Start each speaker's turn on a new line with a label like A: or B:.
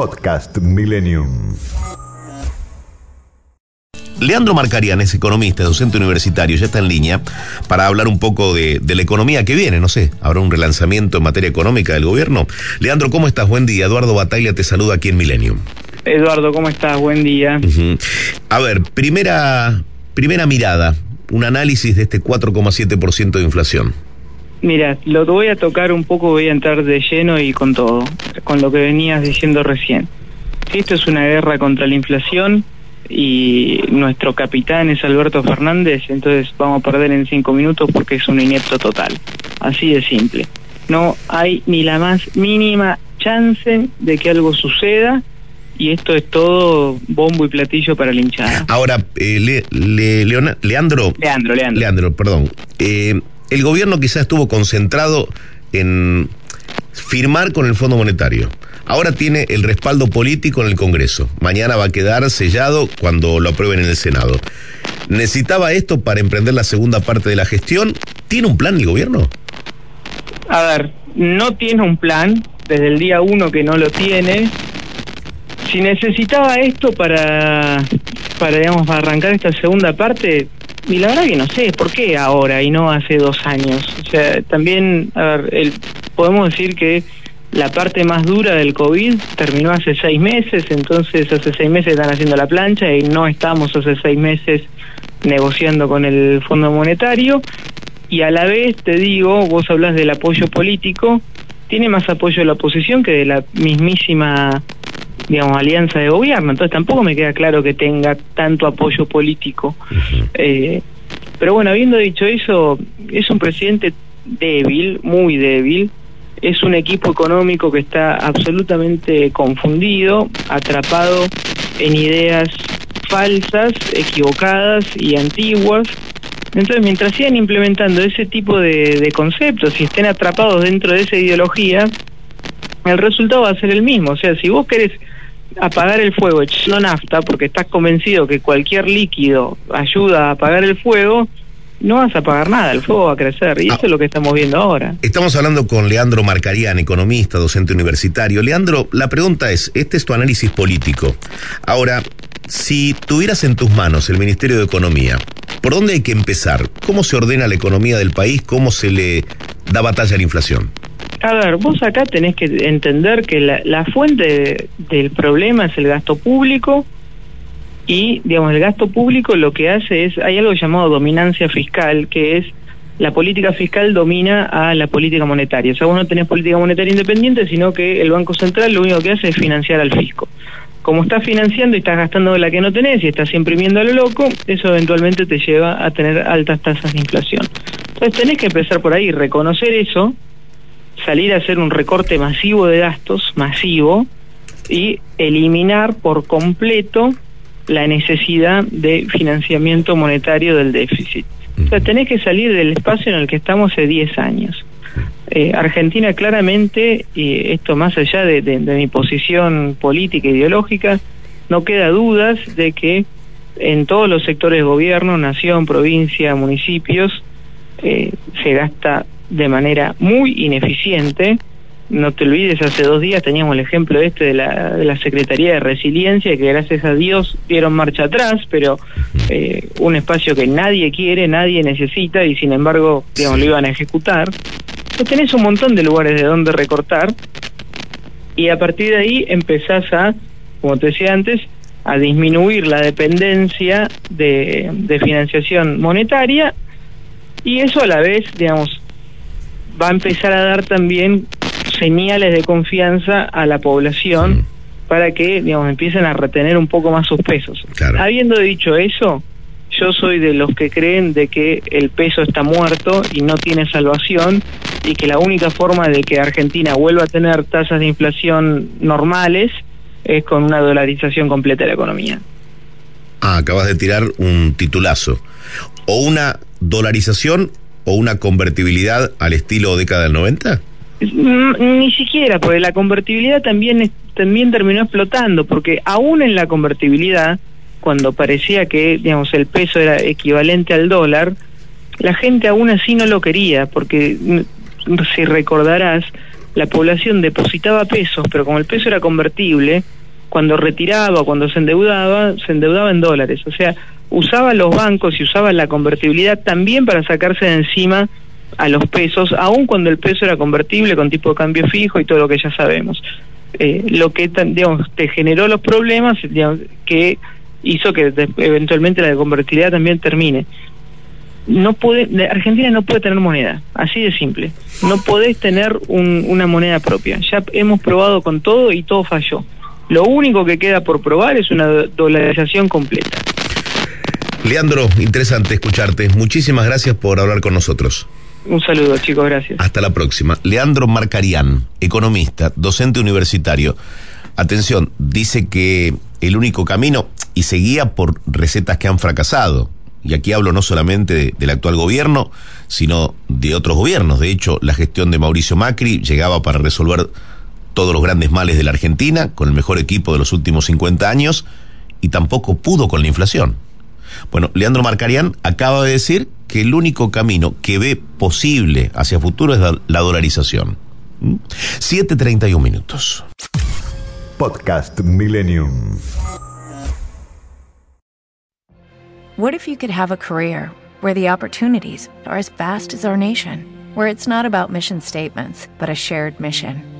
A: Podcast Millennium.
B: Leandro Marcarian es economista, docente universitario, ya está en línea para hablar un poco de, de, la economía que viene, no sé, habrá un relanzamiento en materia económica del gobierno. Leandro, ¿cómo estás? Buen día. Eduardo Batalla te saluda aquí en Millennium.
C: Eduardo, ¿cómo estás? Buen día.
B: Uh -huh. A ver, primera, primera mirada, un análisis de este 4,7% de inflación.
C: Mira, lo voy a tocar un poco, voy a entrar de lleno y con todo, con lo que venías diciendo recién. Si esto es una guerra contra la inflación y nuestro capitán es Alberto Fernández, entonces vamos a perder en cinco minutos porque es un inepto total. Así de simple. No hay ni la más mínima chance de que algo suceda y esto es todo bombo y platillo para la hinchada.
B: Ahora, eh, le, le, Leona, Leandro,
C: Leandro, Leandro.
B: Leandro, perdón. Eh, el gobierno quizás estuvo concentrado en firmar con el Fondo Monetario. Ahora tiene el respaldo político en el Congreso. Mañana va a quedar sellado cuando lo aprueben en el Senado. ¿Necesitaba esto para emprender la segunda parte de la gestión? ¿Tiene un plan el gobierno?
C: A ver, no tiene un plan, desde el día uno que no lo tiene. Si necesitaba esto para, para digamos, para arrancar esta segunda parte, y la verdad que no sé, ¿por qué ahora y no hace dos años? O sea, también, a ver, el, podemos decir que la parte más dura del COVID terminó hace seis meses, entonces hace seis meses están haciendo la plancha y no estamos hace seis meses negociando con el Fondo Monetario. Y a la vez te digo, vos hablas del apoyo político, tiene más apoyo de la oposición que de la mismísima digamos, alianza de gobierno. Entonces tampoco me queda claro que tenga tanto apoyo político. Uh -huh. eh, pero bueno, habiendo dicho eso, es un presidente débil, muy débil. Es un equipo económico que está absolutamente confundido, atrapado en ideas falsas, equivocadas y antiguas. Entonces, mientras sigan implementando ese tipo de, de conceptos y estén atrapados dentro de esa ideología, el resultado va a ser el mismo. O sea, si vos querés apagar el fuego echando nafta porque estás convencido que cualquier líquido ayuda a apagar el fuego, no vas a apagar nada, el fuego va a crecer. Y ah, eso es lo que estamos viendo ahora.
B: Estamos hablando con Leandro Marcarian, economista, docente universitario. Leandro, la pregunta es, este es tu análisis político. Ahora, si tuvieras en tus manos el Ministerio de Economía, ¿por dónde hay que empezar? ¿Cómo se ordena la economía del país? ¿Cómo se le da batalla a la inflación?
C: A ver, vos acá tenés que entender que la, la fuente de, del problema es el gasto público y, digamos, el gasto público lo que hace es, hay algo llamado dominancia fiscal, que es la política fiscal domina a la política monetaria. O sea, vos no tenés política monetaria independiente, sino que el Banco Central lo único que hace es financiar al fisco. Como estás financiando y estás gastando la que no tenés y estás imprimiendo a lo loco, eso eventualmente te lleva a tener altas tasas de inflación. Entonces tenés que empezar por ahí, reconocer eso, salir a hacer un recorte masivo de gastos, masivo, y eliminar por completo la necesidad de financiamiento monetario del déficit. O sea, tenés que salir del espacio en el que estamos hace 10 años. Eh, Argentina claramente, y esto más allá de, de, de mi posición política e ideológica, no queda dudas de que en todos los sectores de gobierno, nación, provincia, municipios, eh, se gasta de manera muy ineficiente. No te olvides, hace dos días teníamos el ejemplo este de la, de la Secretaría de Resiliencia, que gracias a Dios dieron marcha atrás, pero eh, un espacio que nadie quiere, nadie necesita y sin embargo, digamos, lo iban a ejecutar. Entonces tenés un montón de lugares de donde recortar y a partir de ahí empezás a, como te decía antes, a disminuir la dependencia de, de financiación monetaria y eso a la vez, digamos, va a empezar a dar también señales de confianza a la población mm. para que, digamos, empiecen a retener un poco más sus pesos.
B: Claro.
C: Habiendo dicho eso, yo soy de los que creen de que el peso está muerto y no tiene salvación y que la única forma de que Argentina vuelva a tener tasas de inflación normales es con una dolarización completa de la economía.
B: Ah, acabas de tirar un titulazo. O una dolarización o una convertibilidad al estilo década del 90?
C: Mm, ni siquiera, porque la convertibilidad también, también terminó explotando, porque aún en la convertibilidad, cuando parecía que digamos el peso era equivalente al dólar, la gente aún así no lo quería, porque mm, si recordarás, la población depositaba pesos, pero como el peso era convertible, cuando retiraba, cuando se endeudaba, se endeudaba en dólares. O sea, usaba los bancos y usaba la convertibilidad también para sacarse de encima a los pesos, aun cuando el peso era convertible con tipo de cambio fijo y todo lo que ya sabemos. Eh, lo que digamos, te generó los problemas que hizo que eventualmente la convertibilidad también termine. No puede, Argentina no puede tener moneda, así de simple. No podés tener una moneda propia. Ya hemos probado con todo y todo falló. Lo único que queda por probar es una dolarización completa.
B: Leandro, interesante escucharte. Muchísimas gracias por hablar con nosotros.
C: Un saludo, chicos, gracias.
B: Hasta la próxima. Leandro Marcarián, economista, docente universitario. Atención, dice que el único camino, y se guía por recetas que han fracasado, y aquí hablo no solamente del actual gobierno, sino de otros gobiernos. De hecho, la gestión de Mauricio Macri llegaba para resolver todos los grandes males de la Argentina, con el mejor equipo de los últimos 50 años, y tampoco pudo con la inflación. Bueno, Leandro Marcarián acaba de decir que el único camino que ve posible hacia futuro es la, dolarización. 7.31 ¿Mm? minutos.
A: Podcast Millennium.
D: What if you could have a career where the opportunities are as vast as our nation, where it's not about mission statements, but a shared mission?